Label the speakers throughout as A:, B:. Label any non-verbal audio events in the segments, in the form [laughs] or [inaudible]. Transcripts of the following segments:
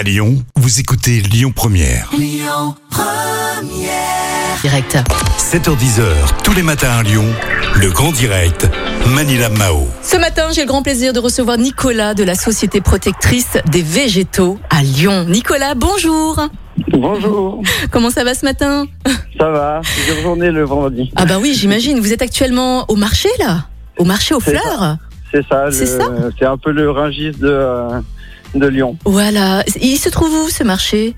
A: À Lyon, vous écoutez Lyon Première.
B: Direct.
A: 7h10h, tous les matins à Lyon, le grand direct, Manila Mao.
B: Ce matin, j'ai le grand plaisir de recevoir Nicolas de la Société protectrice des végétaux à Lyon. Nicolas, bonjour.
C: Bonjour,
B: Comment ça va ce matin?
C: Ça va J'ai journée le vendredi.
B: Ah bah oui, j'imagine. Vous êtes actuellement au marché là? Au marché aux fleurs?
C: C'est ça,
B: C'est ça?
C: c'est un peu le Ringis de, euh, de Lyon.
B: Voilà. Il se trouve où ce marché?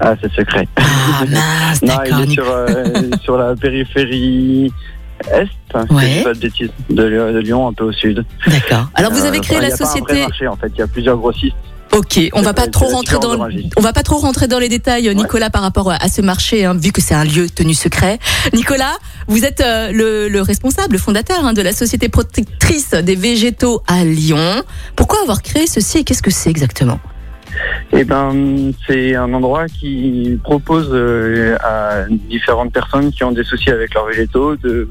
C: Ah, c'est secret.
B: Ah mince, [laughs]
C: non,
B: d'accord.
C: il est sur, euh, sur la périphérie est, si
B: Ouais.
C: je dis pas de bêtises, de, Lyon- de Lyon, un peu au sud.
B: D'accord. Alors vous
C: Euh,
B: avez créé
C: il
B: la
C: y a pas un vrai marché, en fait, il y a plusieurs grossistes.
B: Ok, on va pas trop rentrer dans on va pas trop rentrer dans les détails Nicolas par rapport à ce marché hein, vu que c'est un lieu tenu secret. Nicolas, vous êtes euh, le, le responsable, le fondateur hein, de la société protectrice des végétaux à Lyon. Pourquoi avoir créé ceci et qu'est-ce que c'est exactement?
C: Eh ben, c'est un endroit qui propose euh, à différentes personnes qui ont des soucis avec leurs végétaux de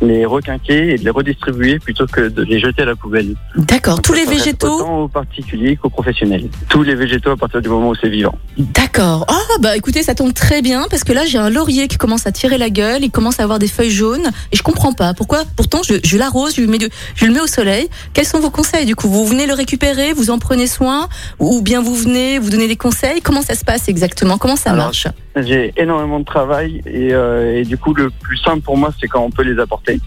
C: les requinquer et de les redistribuer plutôt que de les jeter à la poubelle.
B: D'accord, tous les végétaux
C: Autant aux particuliers qu'aux professionnels. Tous les végétaux à partir du moment où c'est vivant.
B: D'accord. Ah bah écoutez, ça tombe très bien parce que là j'ai un laurier qui commence à tirer la gueule, il commence à avoir des feuilles jaunes et je comprends pas pourquoi? Pourtant je, je l'arrose, je le mets au soleil. Quels sont vos conseils du coup? Vous venez le récupérer, vous en prenez soin ou bien vous venez vous donnez des conseils Comment ça se passe exactement? Comment ça
C: Alors,
B: marche?
C: J'ai énormément de travail et, euh, et du coup le plus simple pour moi c'est quand on peut les apporter.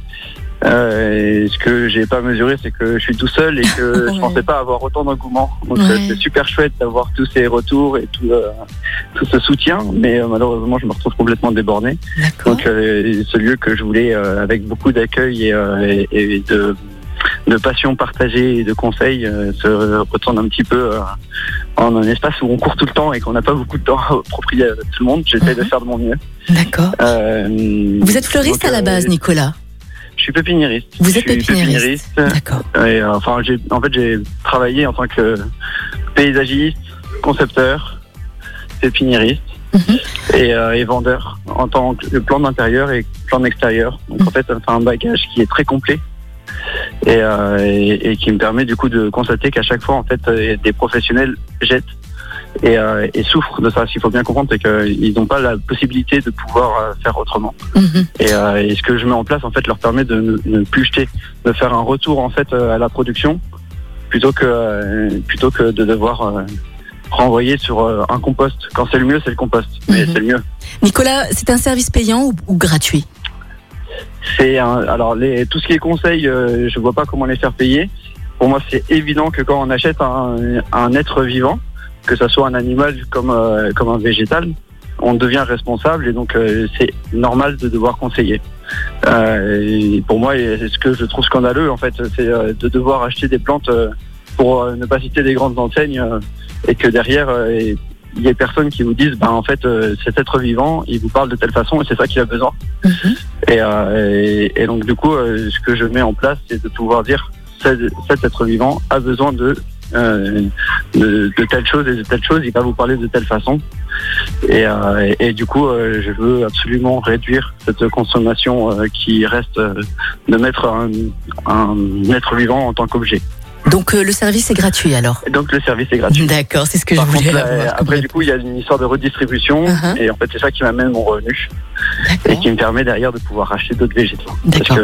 C: Euh, et ce que j'ai pas mesuré c'est que je suis tout seul et que
B: Ouais. [laughs]
C: je pensais pas avoir autant d'engouement. Donc
B: Ouais.
C: c'est super chouette d'avoir tous ces retours et tout, euh, tout ce soutien, mais euh, malheureusement je me retrouve complètement débordé. Donc ce lieu que je voulais avec beaucoup d'accueil et, et- et de, de passion partagée et de conseils euh, se retourne un petit peu euh, en un espace où on court tout le temps et qu'on n'a pas beaucoup de temps à approprier à tout le monde. J'essaie de
B: Mhm.
C: faire de mon mieux.
B: D'accord.
C: Euh,
B: Vous êtes fleuriste
C: donc,
B: à la base, Nicolas.
C: Je suis pépiniériste.
B: Vous êtes pépiniériste. D'accord.
C: Et, enfin, j'ai, en fait, j'ai travaillé en tant que paysagiste, concepteur, pépiniériste
B: Mhm.
C: et, euh, et vendeur en tant que plan d'intérieur et plan d'extérieur. Donc en fait, ça me fait un bagage qui est très complet et, euh, et, et qui me permet du coup de constater qu'à chaque fois, en fait, euh, des professionnels jettent et, euh, et souffrent de ça. Ce qu'il faut bien comprendre, c'est qu'ils n'ont pas la possibilité de pouvoir euh, faire autrement.
B: Mhm.
C: Et, euh, et ce que je mets en place, en fait, leur permet de ne, plus jeter, de faire un retour en fait à la production, plutôt que euh, plutôt que de devoir euh, renvoyer sur un compost. Quand c'est le mieux, c'est le compost, mais
B: Mhm.
C: c'est le mieux.
B: Nicolas, c'est un service payant ou, ou gratuit?
C: C'est alors tout ce qui est conseil, euh, je vois pas comment les faire payer. Pour moi, c'est évident que quand on achète un, être vivant, que ça soit un animal comme euh, comme un végétal, on devient responsable et donc euh, c'est normal de devoir conseiller. Pour moi, ce que je trouve scandaleux en fait, c'est de devoir acheter des plantes pour ne pas citer des grandes enseignes et que derrière il y ait personne qui vous dise, ben en fait, euh, cet être vivant, il vous parle de telle façon et c'est ça qu'il a besoin.
B: Mhm.
C: Et, euh, et, et donc du coup, euh, ce que je mets en place, c'est de pouvoir dire cet, être vivant a besoin de, de de telle chose et de telle chose. Il va vous parler de telle façon. Et, du coup, je veux absolument réduire cette consommation qui reste de mettre un, un être vivant en tant qu'objet.
B: Donc euh, le service est gratuit alors
C: donc le service est gratuit.
B: D'accord, c'est ce que
C: Par
B: je voulais
C: contre,
B: avoir.
C: après, du coup, il y a une histoire de redistribution
B: Uh-huh.
C: et en fait, c'est ça qui m'amène mon revenu et qui me permet derrière de pouvoir acheter d'autres végétaux.
B: D'accord.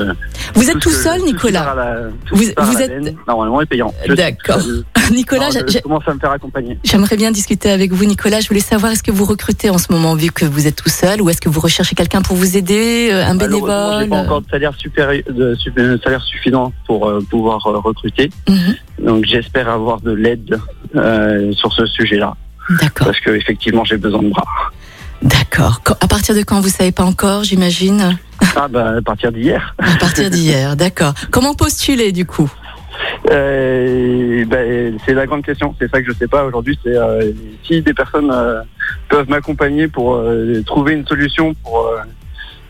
B: Vous êtes
C: tout
B: seul, Nicolas
C: la-
B: Vous- êtes-
C: laine, Normalement, est payant.
B: D'accord. [laughs] Nicolas,
C: Alors,
B: j'ai-
C: je
B: j'ai-
C: commence à me faire accompagner.
B: j'aimerais bien discuter avec vous, Nicolas. Je voulais savoir, est-ce que vous recrutez en ce moment, vu que vous êtes tout seul, ou est-ce que vous recherchez quelqu'un pour vous aider, euh, un bénévole
C: pas encore de salaire supérieur, de, su- de salaire suffisant pour euh, pouvoir euh, recruter.
B: Mhm.
C: Donc, j'espère avoir de l'aide euh, sur ce sujet-là,
B: D'accord,
C: parce que effectivement, j'ai besoin de bras.
B: d'accord. À partir de quand vous savez pas encore, j'imagine?
C: Ah bah, à partir d'hier.
B: À partir d'hier, d'accord. Comment postuler du coup?
C: Euh, ben, c'est la grande question. C'est ça que je sais pas aujourd'hui. C'est euh, si des personnes euh, peuvent m'accompagner pour euh, trouver une solution pour euh,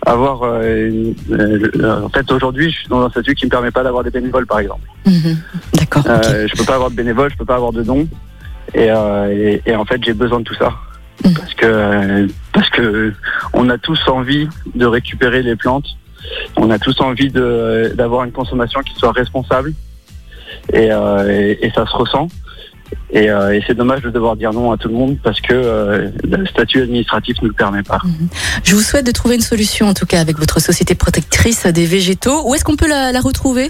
C: avoir. euh, euh, en fait, aujourd'hui, je suis dans un statut qui me permet pas d'avoir des bénévoles, par exemple.
B: Mhm. D'accord, ok.
C: Euh, je peux pas avoir de bénévoles, je peux pas avoir de dons. Et, euh, et, et en fait, j'ai besoin de tout ça.
B: Mhm.
C: Parce que, parce que on a tous envie de récupérer les plantes. On a tous envie d'avoir une consommation qui soit responsable. Et, euh, et, et ça se ressent. Et, euh, et c'est dommage de devoir dire non à tout le monde parce que euh, le statut administratif ne le permet pas.
B: Je vous souhaite de trouver une solution, en tout cas, avec votre société protectrice des végétaux. Où est-ce qu'on peut la, la retrouver,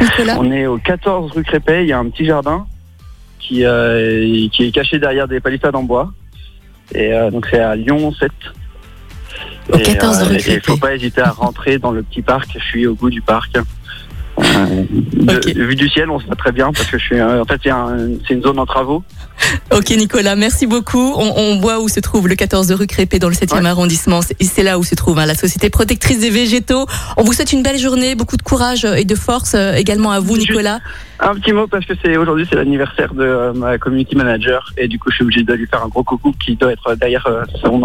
B: Nicolas?
C: On est au 14 rue Crépet, il y a un petit jardin qui, euh, qui est caché derrière des palissades en bois. Et euh, donc c'est à Lyon 7.
B: Au 14 rue
C: et Il faut
B: Crépet.
C: pas hésiter à rentrer dans le petit parc. Je suis au bout du parc. Euh, de-
B: Ok.
C: Vu du ciel, on se voit très bien parce que je suis. euh, en fait, c'est un- c'est une zone en travaux.
B: Ok, Nicolas, merci beaucoup. On, on voit où se trouve le 14 de rue Crépé dans le 7e
C: Ouais.
B: arrondissement. C'est- C'est là où se trouve hein, la société protectrice des végétaux. On vous souhaite une belle journée, beaucoup de courage et de force euh, également à vous,
C: Juste-
B: Nicolas.
C: Un petit mot parce que c'est aujourd'hui c'est l'anniversaire de euh, ma community manager et du coup je suis obligé de lui faire un gros coucou qui doit être derrière euh, son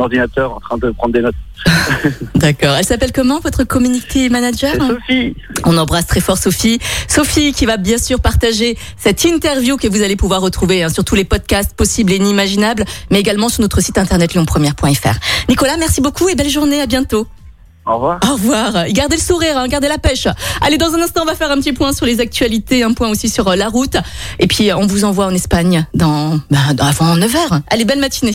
C: ordinateur en train de prendre des notes. [laughs]
B: D'accord. Elle s'appelle comment, votre community manager
C: Sophie.
B: On embrasse très fort Sophie. Sophie qui va bien sûr partager cette interview que vous allez pouvoir retrouver hein, sur tous les podcasts possibles et inimaginables, mais également sur notre site internet lyonpremière.fr. Nicolas, merci beaucoup et belle journée. À bientôt.
C: Au revoir.
B: Au revoir. Gardez le sourire, hein, gardez la pêche. Allez, dans un instant, on va faire un petit point sur les actualités, un point aussi sur euh, la route. Et puis, euh, on vous envoie en Espagne dans, bah, dans- avant 9h. Allez, belle matinée.